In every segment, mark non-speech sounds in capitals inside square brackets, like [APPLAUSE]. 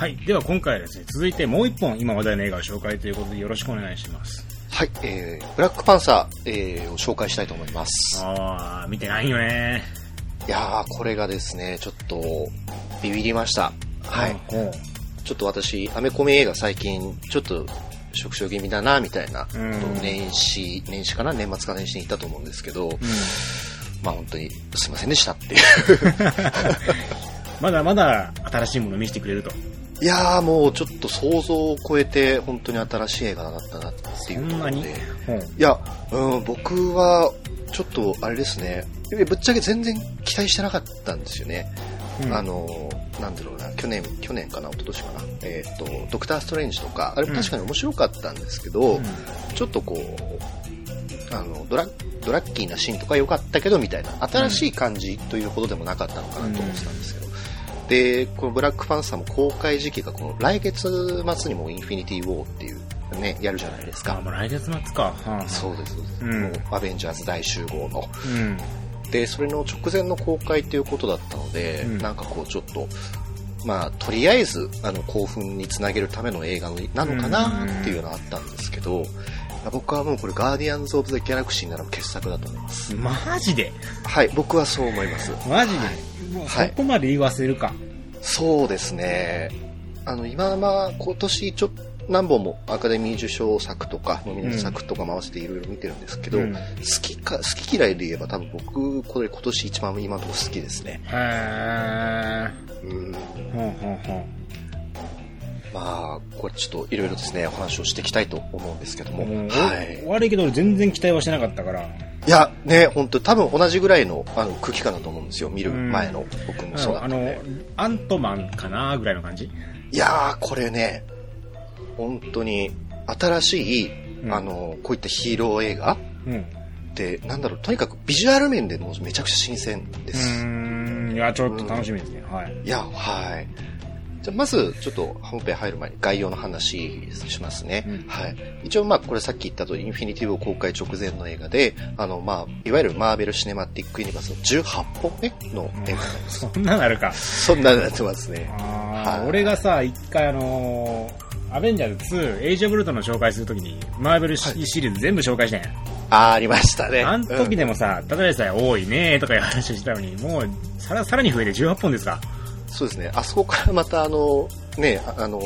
はい。では今回はですね、続いてもう一本今話題の映画を紹介ということでよろしくお願いします。はい、えー、ブラックパンサー、えー、を紹介したいと思います。あー、見てないよね。いやー、これがですね、ちょっと、ビビりました。はい。ちょっと私、アメコミ映画最近、ちょっと、縮小気味だな、みたいな、うん年始、年始かな？年末か年始に言ったと思うんですけど、うん。まあ本当に、すいませんでしたっていう。[LAUGHS] まだまだ新しいものを見せてくれると。いやーもうちょっと想像を超えて、本当に新しい映画だったなっていうところで。そん。いや、うん、僕は、ちょっと、あれですね。ぶっちゃけ全然期待してなかったんですよね。うんあの、なんだろうな、去年、去年かな、一昨年かな。えっ、と、ドクター・ストレンジとか、あれも確かに面白かったんですけど、うんちょっとこう、あの、ドラドラッキーなシーンとか良かったけど、みたいな、新しい感じというほどでもなかったのかなと思ってたんですけど。で、このブラックパンサーも公開時期がこの来月末にもインフィニティ・ウォーっていうね、やるじゃないですあ、か。もう来月末か。はあそうです、そうです。うんもうアベンジャーズ大集合の。うん。で、それの直前の公開ということだったので、うんなんかこうちょっと、まあ、とりあえず、あの、興奮につなげるための映画なのかなっていうのはあったんですけど、僕はもうこれ、ガーディアンズ・オブ・ザ・ギャラクシーなら傑作だと思います。マジで？はい、僕はそう思います。マジで、もうそこまで言わせるか。そうですね。あの、今まあ、今年ちょ何本もアカデミー受賞作とか、ノミネート作とか回していろいろ見てるんですけど、うん好きか、好き嫌いで言えば多分僕、これ今年一番今のところ好きですね。へー。うん。ほうほうほまあ、これちょっといろいろですね、お話をしていきたいと思うんですけども。はい。悪いけど俺全然期待はしてなかったから。いや、ね、本当多分同じぐらいのあの空気感だと思うんですよ。見る前の僕もそうだあのったんで。、アントマンかなぐらいの感じ？いやー、これね、本当に新しい、うんあの、こういったヒーロー映画うん。って、なんだろう、とにかくビジュアル面でもうめちゃくちゃ新鮮でうす。いや、ちょっと楽しみですね。はい。いや、はい。じゃあまず、ちょっと本編入る前に概要の話しますね。うんはい。一応、まあ、これさっき言ったとインフィニティブ公開直前の映画で、あの、まあ、いわゆるマーベル・シネマティック・ユニバースの18本目の映画。そんななるか。そんなになってますね。はい俺がさ、一回あのー、アベンジャーズ2、エイジ・オブ・ルートンの紹介するときに、マーベルシリーズ全部紹介したんや。あー、ありましたね。あの時うんでもさ、ただでさえ多いねとかいう話をしたのに、もう、さら、さらに増えて18本ですか。そうですね。あそこからまた、あの、ね、ああの、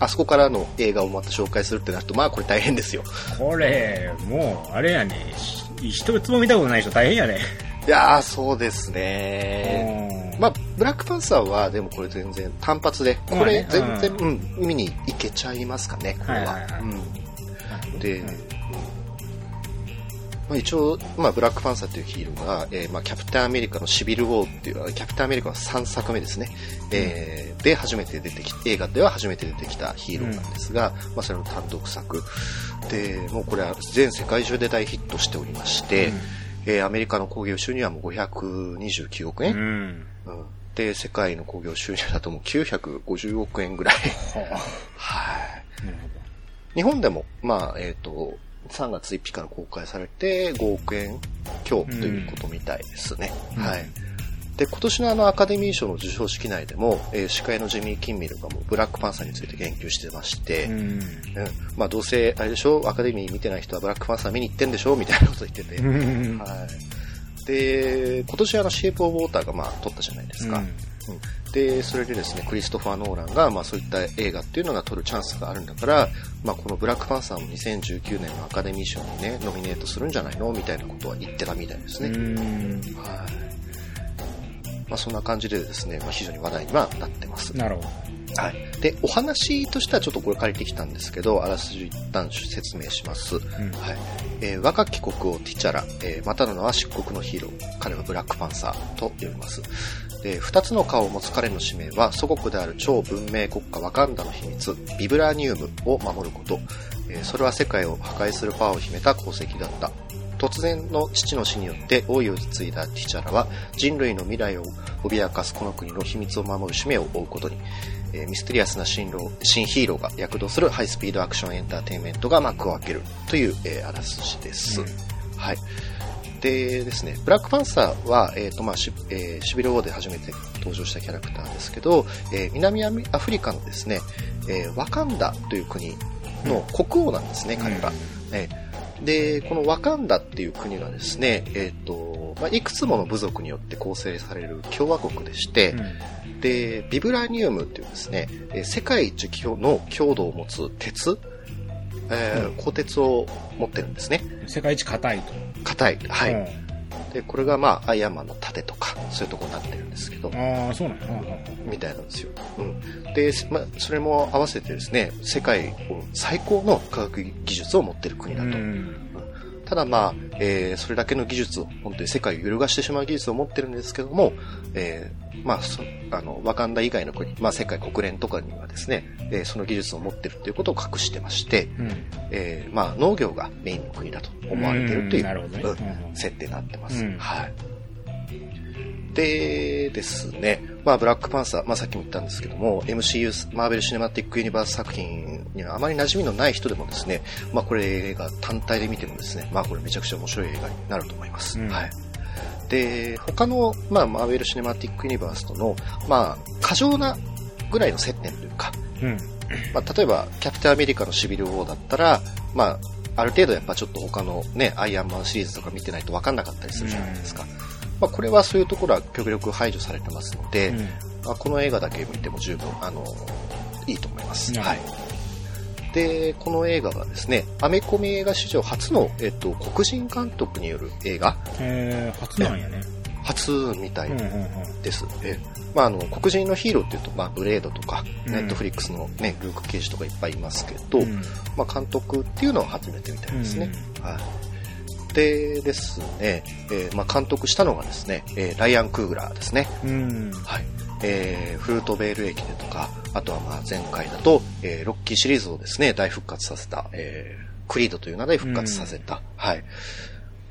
あそこからの映画をまた紹介するってなると、まあ、これ大変ですよ。これ、もう、あれやね、し一つも見たことない人大変やね。いやー、そうですね。うんまあ、ブラックパンサーは、でもこれ全然単発で、これ全然、うん、見に行けちゃいますかね、これは。はいはいはいうん、で、うんまあ、一応、まあ、ブラックパンサーというヒーローが、えーまあ、キャプテンアメリカのシビル・ウォーっていう、キャプテンアメリカの3作目ですね。えーで、初めて出てき、映画では初めて出てきたヒーローなんですが、まあ、それの単独作。で、もうこれは全世界中で大ヒットしておりまして、えーアメリカの興行収入はもう529億円。うん。うんで、世界の興行収入だともう950億円ぐらい。は [LAUGHS] はい。日本でも、まあ、えっ、と、3月1日から公開されて5億円強ということみたいですね。うんはい。で、今年のあのアカデミー賞の授賞式内でも、えー司会のジミー・キンミルがもうブラックパンサーについて言及してまして、ど。うん。うんまあどうせ、あれでしょ？アカデミー見てない人はブラックパンサー見に行ってんでしょ？みたいなこと言ってて。うんはい。で、今年あの、シェイプ・オブ・ウォーターがまあ撮ったじゃないですか。うんで、それでですね、クリストファー・ノーランが、まあそういった映画っていうのが撮るチャンスがあるんだから、まあこのブラックパンサーも2019年のアカデミー賞にね、ノミネートするんじゃないのみたいなことは言ってたみたいですうね。ん。はい。まあそんな感じでですね、まあ非常に話題にはなってます。なるほど。はい。で、お話としてはちょっとこれ借りてきたんですけど、あらすじ一旦説明します。うんはい。えー若き国王ティチャラ、えーまたの名は漆黒のヒーロー。彼はブラックパンサーと呼びます。で、二つの顔を持つ彼の使命は、祖国である超文明国家ワカンダの秘密、ビブラニウムを守ること。えーそれは世界を破壊するパワーを秘めた功績だった。突然の父の死によって王位を継いだティチャラは人類の未来を脅かすこの国の秘密を守る使命を負うことに、えーミステリアスな新郎新ヒーローが躍動するハイスピードアクションエンターテインメントが幕を開けるという、えーあらすじです。うんはい。でですね、ブラックパンサーは、えっ、と、まあ、し、えーシビルウォーで初めて登場したキャラクターですけど、えー南アフリカのですね、えーワカンダという国の国王なんですね、彼が。えーで、このワカンダっていう国はですね、えっ、と、まあ、いくつもの部族によって構成される共和国でして、うん。で、ビブラニウムっていうですね、えー世界一の強度を持つ鉄、えーうん鋼鉄を持ってるんですね。世界一硬いと。硬い。はい。うんで、これがまあ、アイアンマンの盾とか、そういうとこになってるんですけど、ああ、そうなんや。みたいなんですよ。うん。で、まあ、それも合わせてですね、世界を最高の科学技術を持ってる国だうと。んただまあ、えーそれだけの技術を、本当に世界を揺るがしてしまう技術を持ってるんですけども、えーまあ、そあの、ワカンダ以外の国、まあ、世界国連とかにはですね、えーその技術を持ってるということを隠してまして、うんえーまあ、農業がメインの国だと思われてるという、ね。うん設定になってます。うんはい。でですね、まあ、ブラックパンサー、まあ、さっきも言ったんですけども、MCU、マーベル・シネマティック・ユニバース作品にはあまり馴染みのない人でもですね、まあ、これ映画単体で見てもですね、まあ、これめちゃくちゃ面白い映画になると思います。うんはい。で、他の、まあ、マーベル・シネマティック・ユニバースとの、まあ、過剰なぐらいの接点というか、うん。まあ、例えば、キャプテンアメリカのシビル・ウォーだったら、まあ、ある程度やっぱちょっと他のね、アイアンマンシリーズとか見てないと分かんなかったりするじゃないですか。まあ、これはそういうところは極力排除されてますので、うんまあ、この映画だけ見ても十分、あの、いいと思います。はい。で、この映画はですね、アメコミ映画史上初の、えっと、黒人監督による映画、えー、初なんやね。初みたいうんうんうん。です。えまあ、あの、黒人のヒーローっていうと、まあ、ブレードとか、うんネットフリックスのね、ルーク・ケイジとかいっぱいいますけど、うんまあ、監督っていうのは初めてみたいですね。はい。でですね、えーまあ、監督したのがですね、えーライアン・クーグラーですね。うん。はい。えーフルートベール駅でとか、あとはまあ前回だと、えーロッキーシリーズをですね、大復活させた、えークリードという名で復活させた。はい。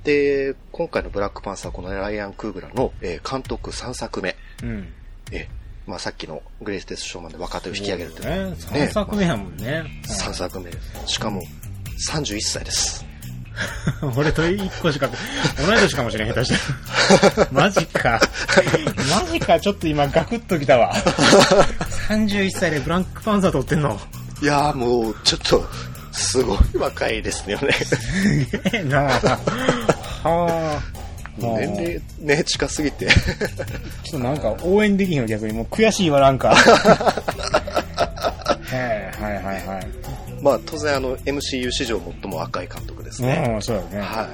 で、今回のブラックパンサー、このライアン・クーグラの、えー監督3作目。うん。えーまあさっきのグレイステス・ショーマンで若手を引き上げるという。ね。3作目やもんね。3作目。しかも、31歳です。[LAUGHS] 俺と1個しか、同い年かもしれん、下手したら。[LAUGHS] マジか。マジか、ちょっと今ガクッときたわ。31歳でブランクパンサー撮ってんの。いやーもう、ちょっと、すごい若いですよね。すげえなはあ。年齢ね、近すぎて。ちょっとなんか応援できひんの逆にもう悔しいわ、なんか。[LAUGHS] はいはいはいはい。まあ当然あの MCU 史上最も若い監督ですね。うん、そうだね。はい。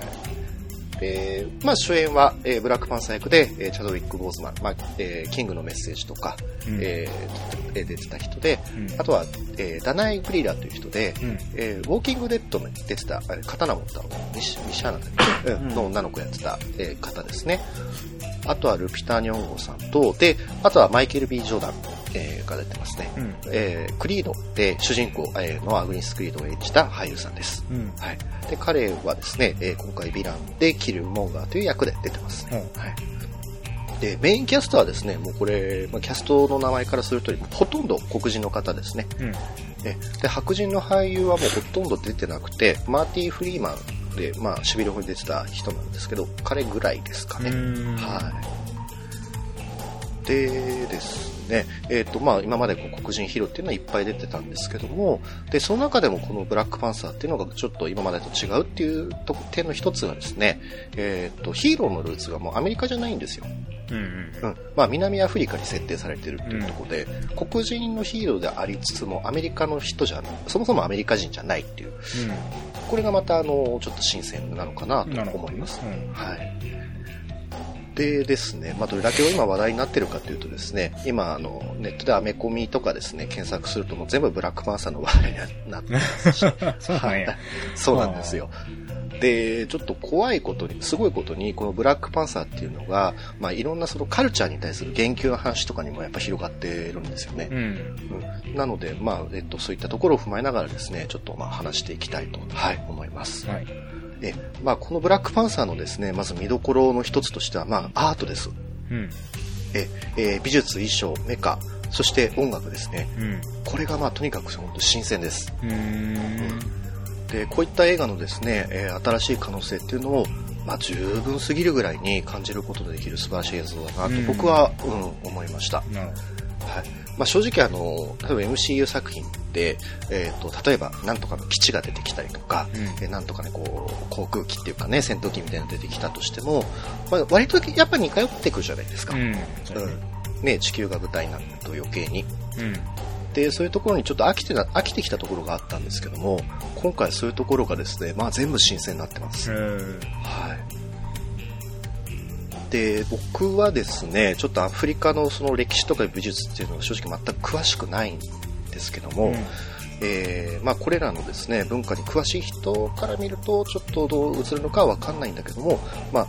えーまあ主演は、えーブラックパンサー役で、えーチャドウィック・ボーズマン、まあえーキングのメッセージとか、うんえー出てた人で、うんあとは、えーダナイ・グリーラーという人で、うんえーウォーキングデッドに出てた、あれ刀持ったミシミシャーナだっけ、うんうんの女の子やってた、えー方ですね。あとはルピター・ニョンゴさんと、で、あとはマイケル・ B・ ジョーダン、えーが出てますね。うん。えークリードで主人公、えーのアグニス・クリードを演じた俳優さんです。うん。はい。で、彼はですね、えー今回ヴィランでキル・モンガーという役で出てますね。うんはい。で、メインキャストはですね、もうこれ、まあ、キャストの名前からするとほとんど黒人の方ですね。うん。えで、白人の俳優はもうほとんど出てなくて、マーティ・フリーマンで、まあ、シビル法に出てた人なんですけど、彼ぐらいですかね。うんはい。でですね、えっ、と、まあ、今までこう黒人ヒーローっていうのはいっぱい出てたんですけども、で、その中でもこのブラックパンサーっていうのがちょっと今までと違うっていうと点の一つがですね、えっ、と、ヒーローのルーツがもうアメリカじゃないんですよ。うん。うん。まあ、南アフリカに設定されてるっていうところで、黒人のヒーローでありつつもアメリカの人じゃない、そもそもアメリカ人じゃないっていう、これがまたあの、ちょっと新鮮なのかなと思います。うんはい。でですね、まあ、どれだけ今話題になってるかというとですね、今、あの、ネットでアメコミとかですね、検索するともう全部ブラックパンサーの話題になってますし、[LAUGHS] そうなんや。[LAUGHS] そうなんですよ。で、ちょっと怖いことに、すごいことに、このブラックパンサーっていうのが、まあ、いろんなそのカルチャーに対する言及の話とかにもやっぱ広がってるんですよね。うん。うんなので、まあ、えっと、そういったところを踏まえながらですね、ちょっとまあ話していきたいと、はい、思います。はい。え、まあ、このブラックパンサーのですね、まず見どころの一つとしては、まあ、アートです。うん。え、えー美術、衣装、メカ、そして音楽ですね。うん。これがまあ、とにかく本当新鮮です。うーん。で、こういった映画のですね、えー新しい可能性っていうのを、まあ、十分すぎるぐらいに感じることができる素晴らしい映像だなとうん僕は、うん、思いました。はい。まあ、正直あの、例えば MCU 作品って、えっ、と、例えば、なんとかの基地が出てきたりとか、うんえーなんとかね、こう、航空機っていうかね、戦闘機みたいなの出てきたとしても、まあ、割とやっぱ似通ってくるじゃないですか。ど。うん。そうん。ね、地球が舞台になると余計に。うん。で、そういうところにちょっと飽きてな、飽きてきたところがあったんですけども、今回そういうところがですね、まあ全部新鮮になってます。はい。で、僕はですね、ちょっとアフリカのその歴史とか美術っていうのは正直全く詳しくないんですけども、うんえーまあこれらのですね、文化に詳しい人から見ると、ちょっとどう映るのかはわかんないんだけども、まあ、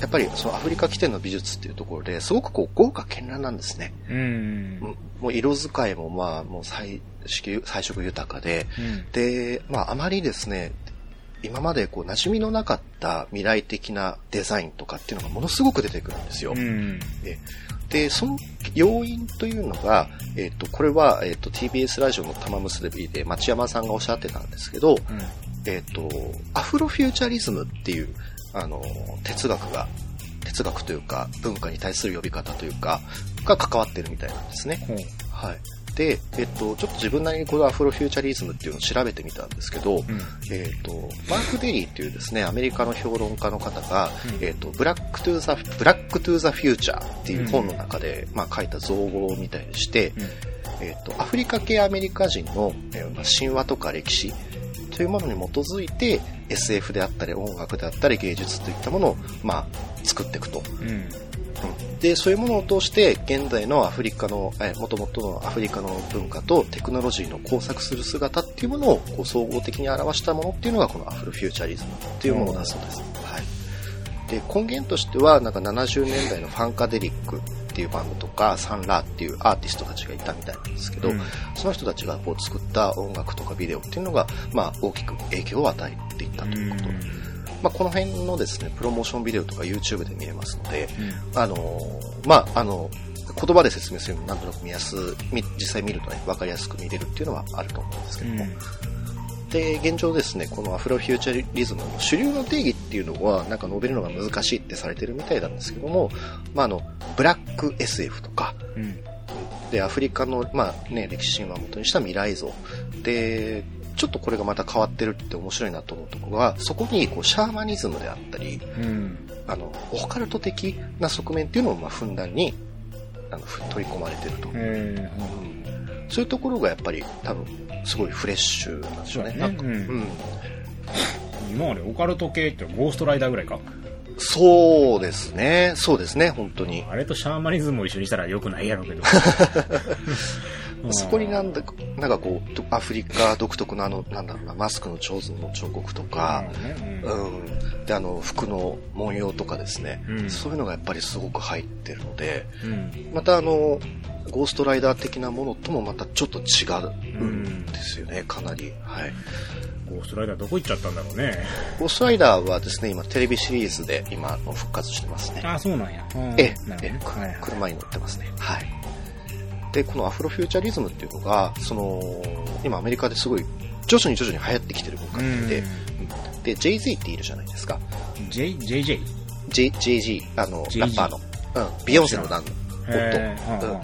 やっぱりそのアフリカ起点の美術っていうところですごくこう豪華絢爛なんですね。うん。うんもう色使いもまあもう彩色彩色豊かで、うん。で、まああまりですね、今までこう馴染みのなかった未来的なデザインとかっていうのがものすごく出てくるんですよ。うん。で、その要因というのが、えっ、と、これは、えっ、と、TBS ラジオの玉結びで町山さんがおっしゃってたんですけど、えっ、と、アフロフューチャリズムっていう、あの、哲学が、哲学というか、文化に対する呼び方というか、が関わってるみたいなんですね。ほう。はい。で、えっと、ちょっと自分なりにこのアフロフューチャリズムっていうのを調べてみたんですけど、うん。えっと、マーク・デリーっていうですね、アメリカの評論家の方が、うん。えっと、 Black to the Black to the Future っていう本の中で、まあ、書いた造語みたいでして、えっと、アフリカ系アメリカ人の、えーまあ神話とか歴史というものに基づいて、SF であったり音楽であったり芸術といったものを、まあ、作っていくと。うん。うん。で、そういうものを通して、現在のアフリカの、えー、元々のアフリカの文化とテクノロジーの交錯する姿っていうものをこう総合的に表したものっていうのがこのアフロフューチャリズムっていうものだそうです。はい。で、根源としては、なんか70年代のファンカデリックっていうバンドとか、サンラーっていうアーティストたちがいたみたいなんですけど、うんその人たちがこう作った音楽とかビデオっていうのが、まあ大きく影響を与えていったということ。まあこの辺のですね、プロモーションビデオとか YouTube で見れますので、あのーまあ、あの、言葉で説明するのもなんとなく見やす、み実際見るとね、わかりやすく見れるっていうのはあると思うんですけども。で、現状ですね、このアフロフューチャリズムの主流の定義っていうのは、なんか述べるのが難しいってされてるみたいなんですけども、まあ、あの、ブラック SF とか、うん。で、アフリカの、まあね、歴史神話を元にした未来像。で、ちょっとこれがまた変わってるって面白いなと思うところは、そこにこうシャーマニズムであったり、うん。あの、オカルト的な側面っていうのもまあふんだんにあのふ取り込まれてると。えそういうところがやっぱり多分すごいフレッシュなんでしょうね。なんかうんうん。今までオカルト系ってゴーストライダーぐらいか。そうですね。そうですね、本当に。あれとシャーマニズムを一緒にしたら良くないやろうけど。[LAUGHS] そこになんだ、なんかこう、どアフリカ独特のあの、なんだろうな、マスクの彫像の彫刻とか、うんうん。で、あの、服の文様とかですね、うんそういうのがやっぱりすごく入ってるので、うん。またあの、ゴーストライダー的なものともまたちょっと違うんですよね、かなり。はい。ゴーストライダーどこ行っちゃったんだろうね。ゴーストライダーはですね、今テレビシリーズで今復活してますね。ああ、そうなんや。うんええね。車に乗ってますね。はい。で、このアフロフューチャリズムっていうのが、その、今アメリカですごい徐々に徐々に流行ってきてる文化うんで、で、Jay-Z っているじゃないですか。J、JJ? J、JG、あの、JG ラッパーの。うん、ビヨンセの旦那、へ夫。ーうん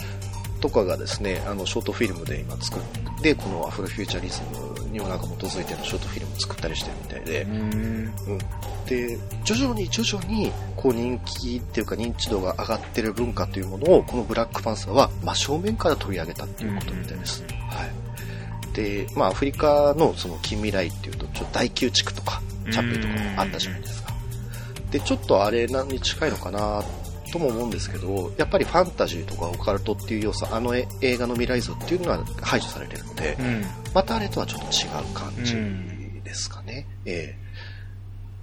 とかがですね、あの、ショートフィルムで今作って、このアフロフューチャリズムにもなんか基づいてのショートフィルムを作ったりしてるみたいでう、ん。うん。で、徐々に徐々に、こう人気っていうか認知度が上がってる文化というものを、このブラックパンサーは真正面から取り上げたっていうことみたいです。はい。で、まあアフリカのその近未来っていうと、ちょっと大宮地区とか、チャッペルとかもあったじゃないですか。で、ちょっとあれに近いのかなとも思うんですけど、やっぱりファンタジーとかオカルトっていう要素、あのえ映画の未来像っていうのは排除されてるので、うん。またあれとはちょっと違う感じですかね。ええ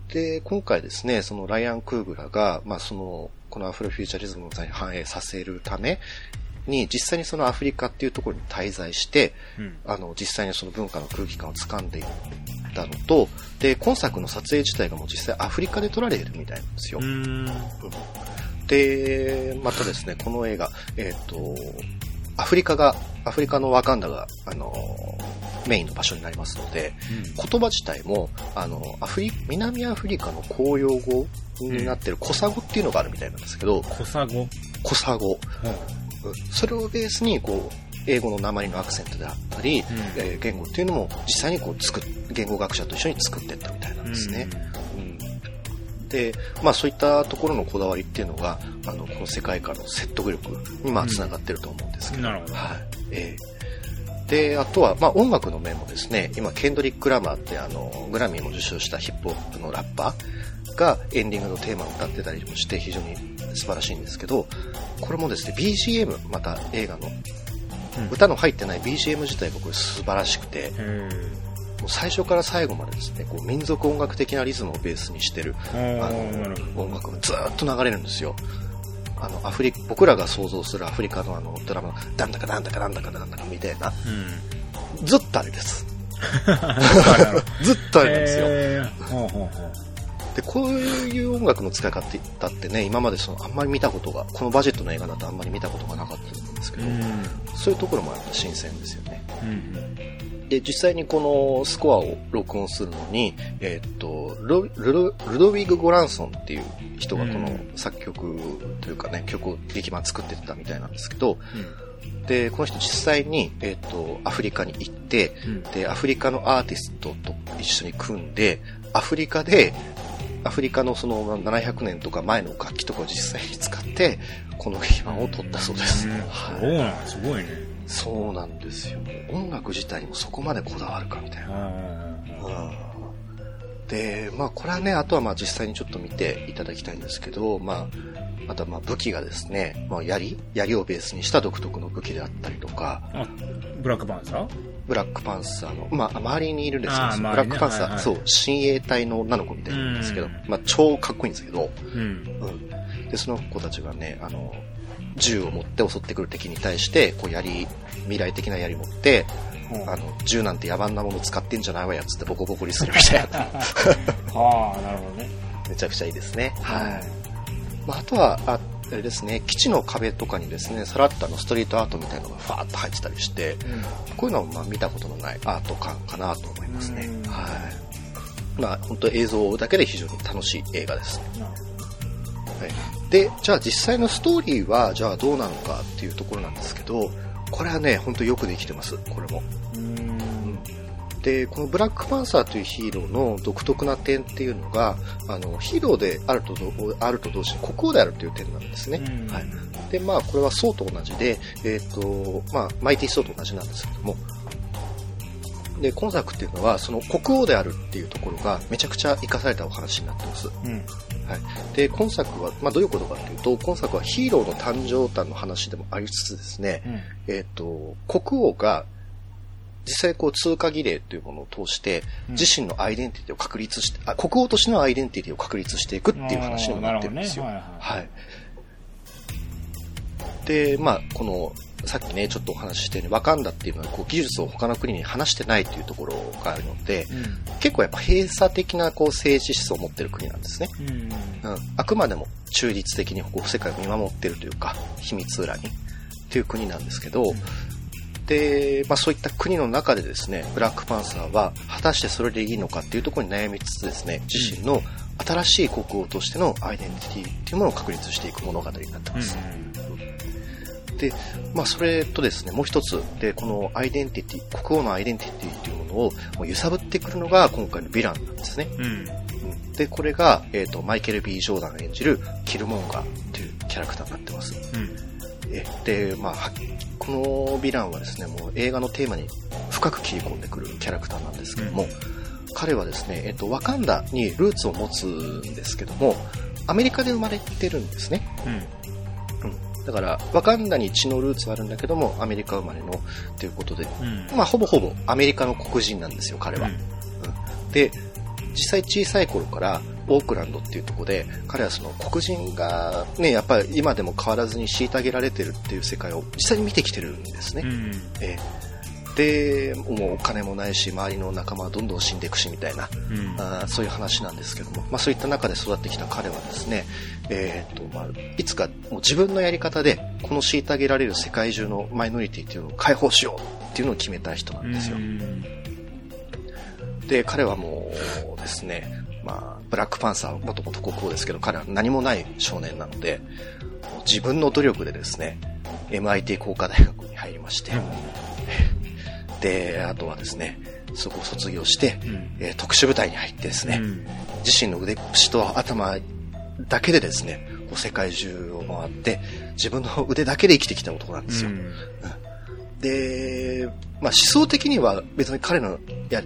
で、今回ですね、そのライアン・クーグラが、まあその、このアフロフューチャリズムを反映させるために、実際にそのアフリカっていうところに滞在して、うん。あの、実際にその文化の空気感を掴んでいったのと、で、今作の撮影自体がもう実際アフリカで撮られてるみたいなんですよ。うん。で、またですね、この映画、えっ、と、アフリカが、アフリカのワカンダが、あのメインの場所になりますので、言葉自体も、あの、アフリ、南アフリカの公用語になってるコサ語っていうのがあるみたいなんですけど、コサ語コサ語。それをベースに、こう、英語の鉛のアクセントであったり、うん。えー言語っていうのも実際にこう作っ言語学者と一緒に作っていったみたいなんですね。うんで、まあそういったところのこだわりっていうのが、あの、この世界観の説得力にまあ繋がってると思うんですけど。はい。えーで、あとは、まあ音楽の面もですね、今、ケンドリック・ラマーってあの、グラミーも受賞したヒップホップのラッパーがエンディングのテーマを歌ってたりもして非常に素晴らしいんですけど、これもですね、BGM、また映画の、うん。歌の入ってない BGM 自体がこれ素晴らしくて、最初から最後までですね、こう民族音楽的なリズムをベースにしてるあの音楽がずーっと流れるんですよ。あの、アフリ僕らが想像するアフリカのあのドラマの、なんだかなんだかなんだかなんだかみたいな、ど。うん。ずっとあれです。[LAUGHS] ずっとあれなんですよ。へー。で、こういう音楽の使い方ってね、今までそのあんまり見たことが、このバジェットの映画だとあんまり見たことがなかったんですけど、うん。そういうところもやっぱ新鮮ですよね。うん。で、実際にこのスコアを録音するのに、えーっと、ルドルドルドウィグ・ゴランソンっていう人がこの作曲というかね、曲を劇版作ってたみたいなんですけど、で、この人実際に、えーっと、アフリカに行って、うん。で、アフリカのアーティストと一緒に組んで、アフリカで、アフリカのその700年とか前の楽器とかを実際に使って、この劇版を撮ったそうです。んはいすごいね。そうなんですよ。音楽自体にもそこまでこだわるかみたいな。あで、まあこれはね、あとはまあ実際にちょっと見ていただきたいんですけど、まあ、あとはまあ武器がですね、まあ槍？槍をベースにした独特の武器であったりとか、あ、ブラックパンサー？ブラックパンサーの、まあ周りにいるんですけど、ブラックパンサー、はいはいそう、親衛隊の女の子みたいなんですけど。うん、まあ超かっこいいんですけど、うん。うん。で、その子たちがね、あの、銃を持って襲ってくる敵に対して、こう槍、未来的な槍持って、あの、銃なんて野蛮なもの使ってんじゃないわやつってボコボコにするみたいな。[LAUGHS] ああ、なるほどね。めちゃくちゃいいですね。はい。まあ、あとは、ああれですね、基地の壁とかにですね、さらっとあのストリートアートみたいなのがファーッと入ってたりして、こういうのはまあ見たことのないアート感かなと思いますねうん。はい。まあ、本当映像だけで非常に楽しい映画です。はい。で、じゃあ実際のストーリーは、じゃあどうなのかっていうところなんですけど、これはね、本当よくできてます、これも。で、このブラックパンサーというヒーローの独特な点っていうのが、あの、ヒーローであるとど、あると同時に国王であるという点なんですね。うんはい。で、まあ、これはソウと同じで、えっ、と、まあ、マイティソウと同じなんですけども、で、今作っていうのは、その国王であるっていうところがめちゃくちゃ活かされたお話になってます。うん。はい。で、今作は、まあ、どういうことかっていうと、今作はヒーローの誕生誕の話でもありつつですね、うん。えっ、と、国王が、実際こう通過儀礼というものを通して、うん自身のアイデンティティを確立して、あ、国王としてのアイデンティティを確立していくっていう話にもなってるんですよ。ねはいはい。で、まあ、この、さっきね、ちょっとお話ししたように、ワカンダっていうのは、こう、技術を他の国に話してないというところがあるので、うん。結構やっぱ閉鎖的な、こう、政治思想を持ってる国なんですね。うん。うん。あくまでも中立的にこう、世界を見守ってるというか、秘密裏に、っていう国なんですけど、で、まあそういった国の中でですね、ブラックパンサーは果たしてそれでいいのかっていうところに悩みつつですね、自身の新しい国王としてのアイデンティティっていうものを確立していく物語になってます。で、まあそれとですね、もう一つ、で、このアイデンティティ、国王のアイデンティティっていうものをもう揺さぶってくるのが今回のヴィランなんですね。うん。うん。うんで、これが、えっ、と、マイケル・ B・ ジョーダン演じるキルモンガーっていうキャラクターになってます。うん。えで、まあ、はこのヴィランはですね、もう映画のテーマに深く切り込んでくるキャラクターなんですけども、彼はですね、えっと、ワカンダにルーツを持つんですけども、アメリカで生まれてるんですね。うん。うん。だから、ワカンダに血のルーツはあるんだけども、アメリカ生まれの、ということで、うん。まあ、ほぼほぼアメリカの黒人なんですよ、彼は。で、実際小さい頃からオークランドっていうところで、彼はその黒人がね、やっぱり今でも変わらずに虐げられてるっていう世界を実際に見てきてるんですね。うん。えーで、もうお金もないし、周りの仲間はどんどん死んでいくしみたいな、うん。あーそういう話なんですけども、まあそういった中で育ってきた彼はですね、えーっと、まあ、いつかもう自分のやり方でこの虐げられる世界中のマイノリティっていうのを解放しようっていうのを決めた人なんですよ。で、彼はもうですね、まあ、ブラックパンサー、もともと国王ですけど、彼は何もない少年なので、自分の努力でですね、MIT 工科大学に入りまして、で、あとはですね、そこを卒業して、うん、えー、特殊部隊に入ってですね、うん、自身の腕っぷしと頭だけでですね、世界中を回って、自分の腕だけで生きてきた男なんですよ。うん、で、まあ思想的には別に彼のや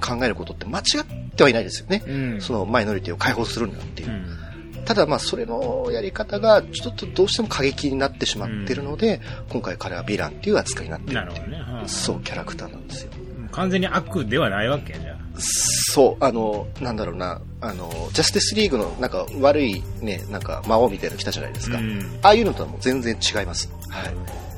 考えることって間違ってはいないですよね。そのマイノリティを解放するんだっていう。ただまあそれのやり方がちょっとどうしても過激になってしまってるので、今回彼はヴィランっていう扱いになってるっていう、ねそう、キャラクターなんですよ。完全に悪ではないわけじゃそう、あの、なんだろうな、あの、ジャスティスリーグのなんか悪いね、なんか魔王みたいなの来たじゃないですか。うん、ああいうのとはもう全然違います。はい。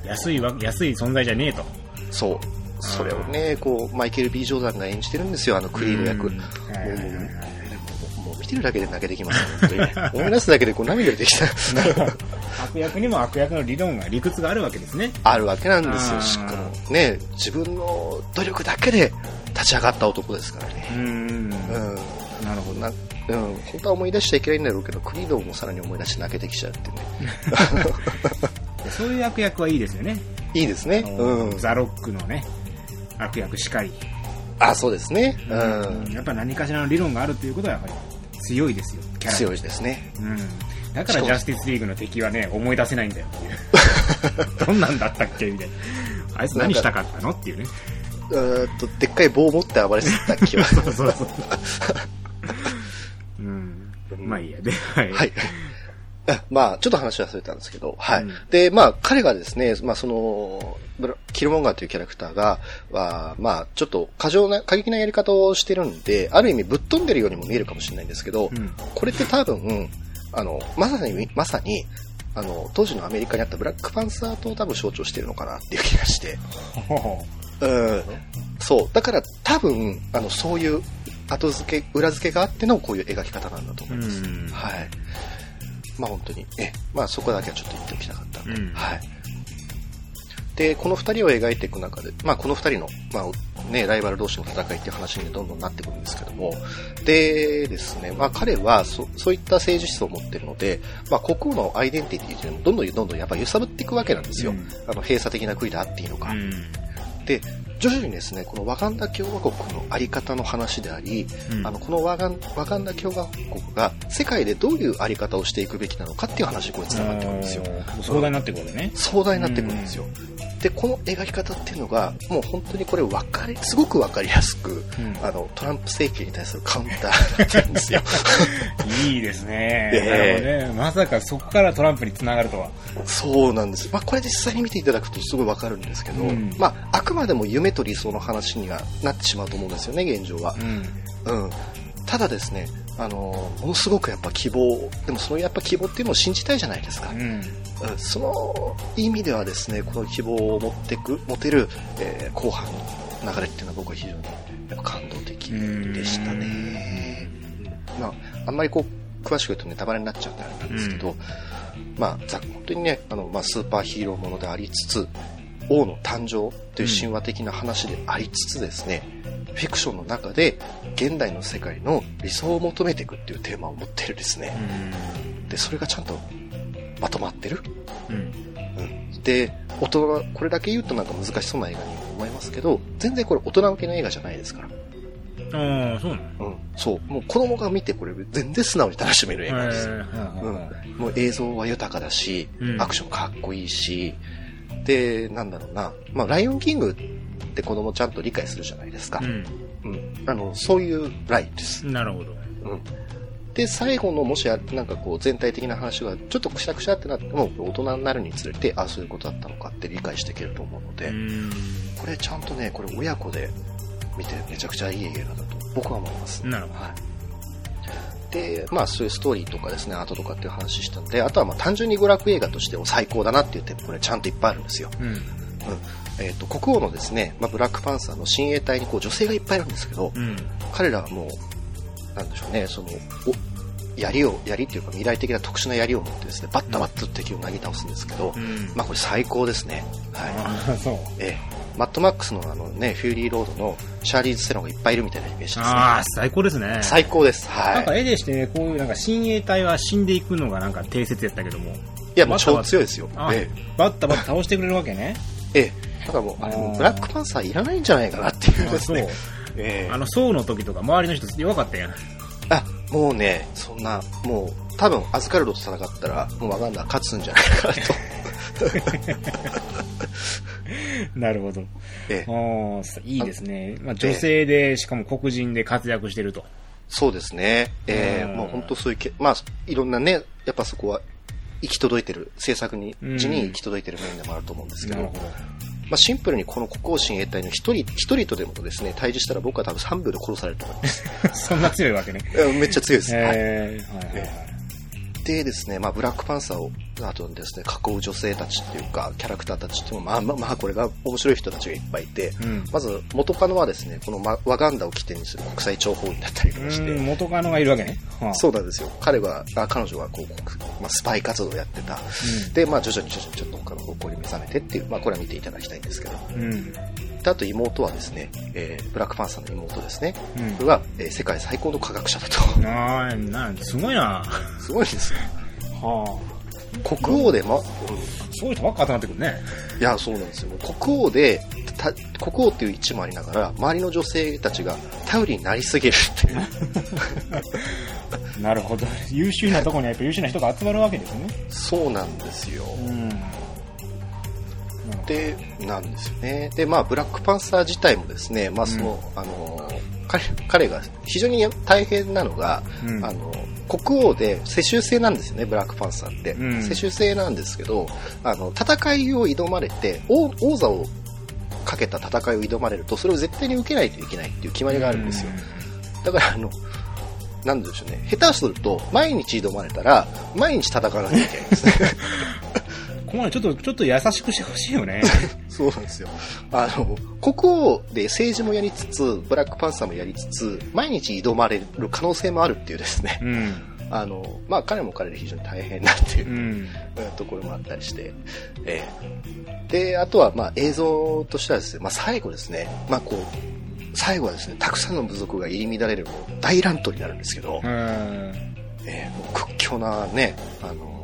安いわ、安い存在じゃねえと。そう。それをね、こう、マイケル・ B・ ジョーダンが演じてるんですよ、あのクリード役。もう見てるだけで泣けてきますね。思い出すだけでこう涙出てきた。悪役にも悪役の理論が、理屈があるわけですね。あるわけなんですよ、しかも。ね、自分の努力だけで立ち上がった男ですからね。うん。うん。なるほど。なうん、本当は思い出しちゃいけないんだろうけど、クリードもさらに思い出して泣けてきちゃうってね。[LAUGHS] そういう悪役はいいですよね。いいですね。うん。ザ・ロックのね、悪役しかり。あ、そうですね。うん。やっぱ何かしらの理論があるということはやっぱり強いですよ、キャラ。強いですね。うん。だからジャスティスリーグの敵はね、思い出せないんだよ。[LAUGHS] どんなんだったっけみたいな。あいつ何したかったのっていうね。うんと、でっかい棒を持って暴れてた気は。[LAUGHS] そうそうそう。うん。まあいいや。で、はい。はい。まあ、ちょっと話忘れたんですけど、はい。うん、で、まあ、彼がですね、まあ、その、キルモンガーというキャラクターが、は、まあ、ちょっと過剰な、過激なやり方をしてるんで、ある意味ぶっ飛んでるようにも見えるかもしれないんですけど、うん、これって多分、あの、まさに、まさに、あの、当時のアメリカにあったブラックパンサーと多分象徴してるのかなっていう気がして。うん。そう。だから多分、あの、そういう後付け、裏付けがあってのこういう描き方なんだと思います。はい。まあ本当に、え、まあそこだけはちょっと言っておきたかったうん、はい。で、この二人を描いていく中で、まあこの二人の、まあね、ライバル同士の戦いっていう話にどんどんなってくるんですけども、でですね、まあ彼はそそういった政治思想を持ってるので、まあ国王のアイデンティティっていうのをどんどんどんどんやっぱ揺さぶっていくわけなんですよ。うん、あの閉鎖的な国であっていいのか。うん、で、徐々にですね、このワカンダ共和国のあり方の話であり、うん、あの、このワガンワカンダ共和国が世界でどういうあり方をしていくべきなのかっていう話にこれ繋がってくるんですよ。壮大になってくるね。壮大になってくるんですよ。で、この描き方っていうのが、もう本当にこれ分かり、すごく分かりやすく、うん、あの、トランプ政権に対するカウンターに [LAUGHS] なんですよ。いいですね。[LAUGHS] えー、ね。まさかそこからトランプに繋がるとは。そうなんです。まあ、これ実際に見ていただくとすごい分かるんですけど、うん、まあ、あくまでも夢と理想の話にはなってしまうと思うんですよね、現状は。うん。うん。ただですね、あのものすごくやっぱ希望、でもそのやっぱ希望っていうのを信じたいじゃないですか。うん、その意味ではですね、この希望を持ってく、持てる、えー、後半の流れっていうのは僕は非常にやっぱ感動的でしたね。まあ、あんまりこう、詳しく言うとネタバレになっちゃうんであれなんですけど、うん、まあ、ざ本当にね、あの、まあ、スーパーヒーローものでありつつ、王の誕生という神話的な話でありつつですね、フィクションの中で現代の世界の理想を求めていくっていうテーマを持ってるですね。で、それがちゃんとまとまってる。うん。うん、で、大人、これだけ言うとなんか難しそうな映画に思いますけど、全然これ大人向けの映画じゃないですから。ああ、そうなの？うん。そう。もう子供が見てこれ全然素直に楽しめる映画です。うん。もう映像は豊かだし、アクションかっこいいし、で、なんだろうな。まあ、ライオンキングって子供ちゃんと理解するじゃないですか。うん。うん。あの、そういうラインです。なるほど。うん。で、最後のもしなんかこう全体的な話がちょっとくしゃくしゃってなっても、大人になるにつれて、あ、そういうことだったのかって理解していけると思うので、これちゃんとね、これ親子で見てめちゃくちゃいい映画だと僕は思います。なるほど。はいで、まあそういうストーリーとかですね、アートとかっていう話したので、あとはまあ単純に娯楽映画としても最高だなっていう点これちゃんといっぱいあるんですよ。うん。うん、えっ、ー、と、国王のですね、まあ、ブラックパンサーの親衛隊にこう女性がいっぱいいるんですけど、うん、彼らはもう、なんでしょうね、その、槍を、槍っていうか未来的な特殊な槍を持ってですね、バッタバッと敵をなぎ倒すんですけど、うんまあこれ最高ですね。はい。ええマッドマックスのあのね、フューリーロードのシャーリーズ・セロンがいっぱいいるみたいなイメージですね。ああ、最高ですね。最高です。なんかはい。絵でしてね、こういうなんか親衛隊は死んでいくのがなんか定説やったけども。いや、もう超強いですよ。あえバッタバッタ倒してくれるわけね。えええだからもう、ああのーブラックパンサーいらないんじゃないかなっていうあそうですね。。ええあの、宋の時とか周りの人弱かったやん。あ、もうね、そんな、もう、多分、アズカルドと戦ったら、もうワガンダ勝つんじゃないかなと。[LAUGHS] なるほど。ええいいですね。まあ、女性で、しかも黒人で活躍してると。そうですね。ええうんもう本当そういうけ、まあ、いろんなね、やっぱそこは、行き届いてる、制作に、うん時に行き届いてる面でもあると思うんですけど、なるほど。まあ、シンプルにこの国王親衛隊の一人、一人とでもですね、対峙したら僕は多分3秒で殺されると思います。[LAUGHS] そんな強いわけね。めっちゃ強いです。はいえー、はいはいはい。でですね、まあ、ブラックパンサーを、あとですね、囲う女性たちっていうか、キャラクターたちっていうのも、まあまあ、まあ、これが面白い人たちがいっぱいいて、うんまず、元カノはですね、このまワガンダを起点にする国際諜報員だったりとかして、うん元カノがいるわけね。はあそうなんですよ。彼は、あ彼女はこう、国まあ、スパイ活動をやってた。うんで、まあ、徐々に徐々にちょっと他の方向に目覚めてっていう、まあ、これは見ていただきたいんですけど。うん。であと妹はですね、えーブラックパンサーの妹ですね。うんこれは、えー世界最高の科学者だと。[LAUGHS] ああ、なん、すごいな。すごいですよ。はあ。国王で、ま、うんそういう人ばっか集まってくるね。いや、そうなんですよ。国王で、た国王っていう位置もありながら、周りの女性たちが頼りになりすぎるっていう。[LAUGHS] なるほど。優秀なところにはやっぱ優秀な人が集まるわけですね。そうなんですよ。うん。で、なんですよね。で、まあ、ブラックパンサー自体もですね、まあ、その、あの、彼彼が非常に大変なのが、うんあの、国王で世襲制なんですよね、ブラックパンサーって。うん世襲制なんですけど、あの、戦いを挑まれて、王王座をかけた戦いを挑まれると、それを絶対に受けないといけないっていう決まりがあるんですよ。だから、あの、なんでしょうね。下手すると、毎日挑まれたら、毎日戦わなきゃいけないんですね。[LAUGHS] ここまでちょっと、ちょっと優しくしてほしいよね。[LAUGHS] そうなんですよ。あの、国王で政治もやりつつ、ブラックパンサーもやりつつ、毎日挑まれる可能性もあるっていうですね。うん。あの、まあ彼も彼で非常に大変なっていうう、ん。ところもあったりして。ええで、あとはまあ映像としてはですね、まあ最後ですね、まあこう、最後はですね、たくさんの部族が入り乱れる大乱闘になるんですけど、うん。ええもう屈強なね、あの、屈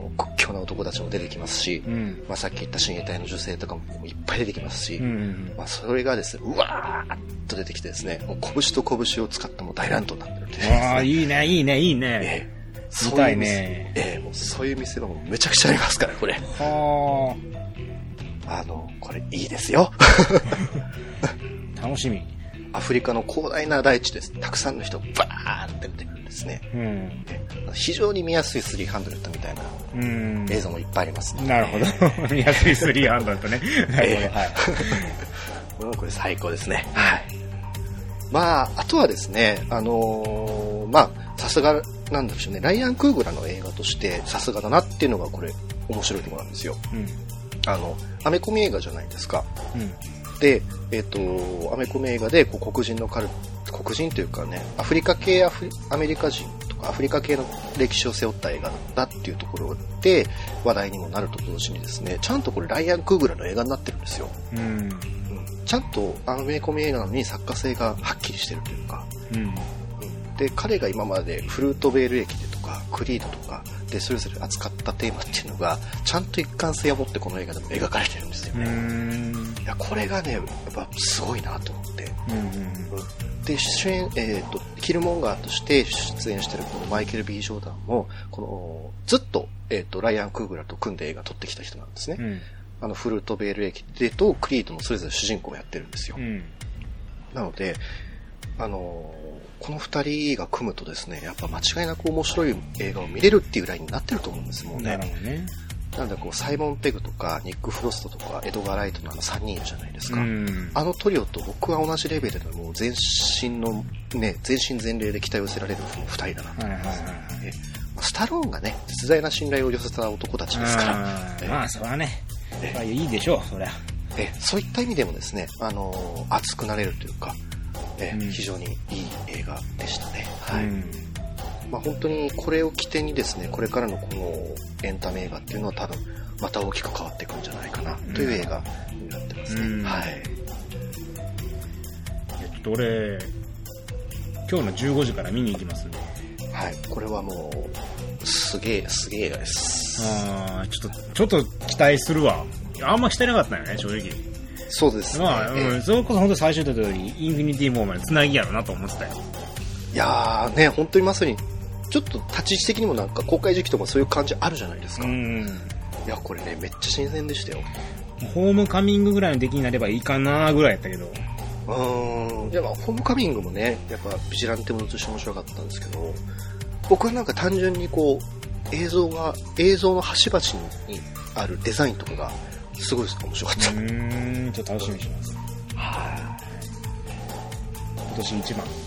強な男たちも出てきますし、うん。まあさっき言った親衛隊の女性とかもいっぱい出てきますし、うん。まあ、それがですね、うわーっと出てきてですね、もう拳と拳を使ったもう大乱闘になってるんで、ああ、いいね、いいね、いいね。ええ見たいねそういう店ええもうそういう店がもうめちゃくちゃありますから、これ。はあの、これいいですよ。あ、楽しみ。アフリカの広大な大地です。たくさんの人がバーって出てくるんですね。うん。ええ非常に見やすい3ハンドルットみたいなうん。映像もいっぱいあります、なるほど。[LAUGHS] 見やすいスリーハンドルとね。なるほど、はい。これ最高ですね。はい。まあ、あとはですね、あのーまあ、さすがなんでしょうね、ライアン・クーグラの映画としてさすがだなっていうのがこれ面白いところなんですよ。うん。あの、アメコミ映画じゃないですか。うん。で、えっ、と、アメコミ映画でこう黒人のカル、黒人というかね、アフリカ系アフリアメリカ人とかアフリカ系の歴史を背負った映画だっていうところで話題にもなると同時にですね、ちゃんとこれライアン・クーグラの映画になってるんですよ。うん。うんちゃんとアメコミ映画なのに作家性がはっきりしてるというか、うん。で、彼が今までフルートベール駅でとか、クリードとか、で、それぞれ扱ったテーマっていうのが、ちゃんと一貫性を持ってこの映画でも描かれてるんですようね。ん。いや、これがね、やっぱすごいなと思って。うん。で、主演、えっ、と、キルモンガーとして出演してるこのマイケル・ B・ ジョーダンも、この、ずっと、えっ、と、ライアン・クーグラと組んで映画撮ってきた人なんですね。うん。あの、フルートベール駅でとクリードのそれぞれ主人公をやってるんですよ。うん。なので、あのーこの二人が組むとですね、やっぱ間違いなく面白い映画を見れるっていうラインになってると思うんです、もうなるね。ほどね。なんでこう、サイモン・ペグとか、ニック・フロストとか、エドガー・ライトのあの3人いるじゃないですか。うん。あのトリオと僕は同じレベルでもう全身の、ね、全身全霊で期待を寄せられるこの二人だなとはいはいはいはい。えスタローンがね、絶大な信頼を寄せた男たちですから、まあ、そらね。えまあ、いいでしょう、そりゃ。えそういった意味でもですね、あのー熱くなれるというか、えうん非常にいい映画でしたね。はい。うんまあ、本当にこれを起点にですね、これからのこのエンタメ映画っていうのは多分、また大きく変わっていくんじゃないかな、という映画になってますね。うんはい。ちょっと俺、今日の15時から見に行きますんで。はい。これはもう、すげえ、すげえ映画です。あーちょっと、ちょっと期待するわ。あんま期待なかったよね、正直。そうですね。まあ、ええうん、それこそ本当最初言った通り、インフィニティ・モーまで繋ぎやろなと思ってたよ。いやーね、本当にまさに、ちょっと立ち位置的にもなんか公開時期とかそういう感じあるじゃないですか。いん。や、これね、めっちゃ新鮮でしたよ。ホームカミングぐらいの出来になればいいかなぐらいやったけど。うーん。いや、まあ、ホームカミングもね、やっぱビジランテものとして面白かったんですけど、僕はなんか単純にこう、映像が、映像の端々にあるデザインとかが、すごい面白かった。うーん、ちょっと楽しみにします。は今年一番。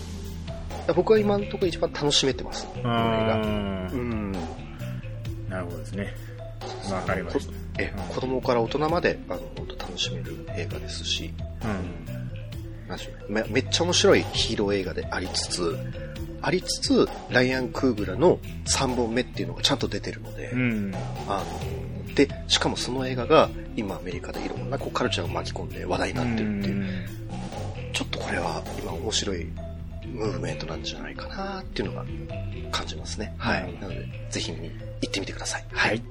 い。僕は今のところ一番楽しめてます。この映画。あうん。なるほどですね。わかりました。え、うん子供から大人まで、あの、本当楽しめる映画ですし、うん。めめっちゃ面白いヒーロー映画でありつつ、ありつつ、ライアン・クーグラの3本目っていうのがちゃんと出てるので、うん。あの、で、しかもその映画が今アメリカでいろんなこうカルチャーを巻き込んで話題になってるっていう、ちょっとこれは今面白いムーブメントなんじゃないかなっていうのが感じますね。はい。はいなので、ぜひ見に行ってみてください。はい。